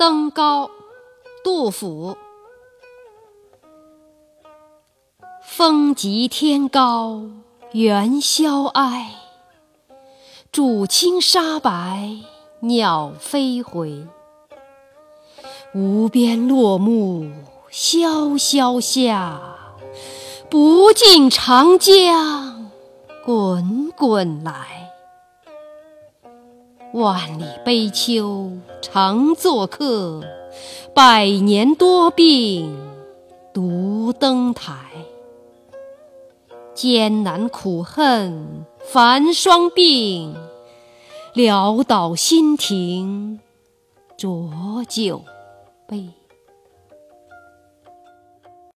登高，杜甫。风急天高猿啸哀，渚清沙白鸟飞回。无边落木萧萧下，不尽长江滚滚来。万里悲秋常作客，百年多病独登台。艰难苦恨繁霜鬓，潦倒新停浊酒杯。